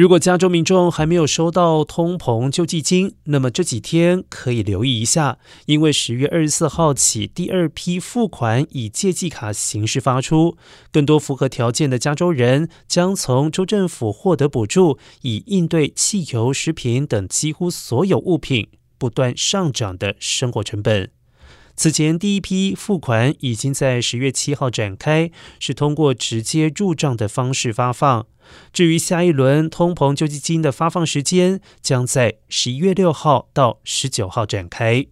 如果加州民众还没有收到通膨救济金，那么这几天可以留意一下，因为十月二十四号起，第二批付款以借记卡形式发出，更多符合条件的加州人将从州政府获得补助，以应对汽油、食品等几乎所有物品不断上涨的生活成本。此前第一批付款已经在十月七号展开，是通过直接入账的方式发放。至于下一轮通膨救济金的发放时间，将在十一月六号到十九号展开。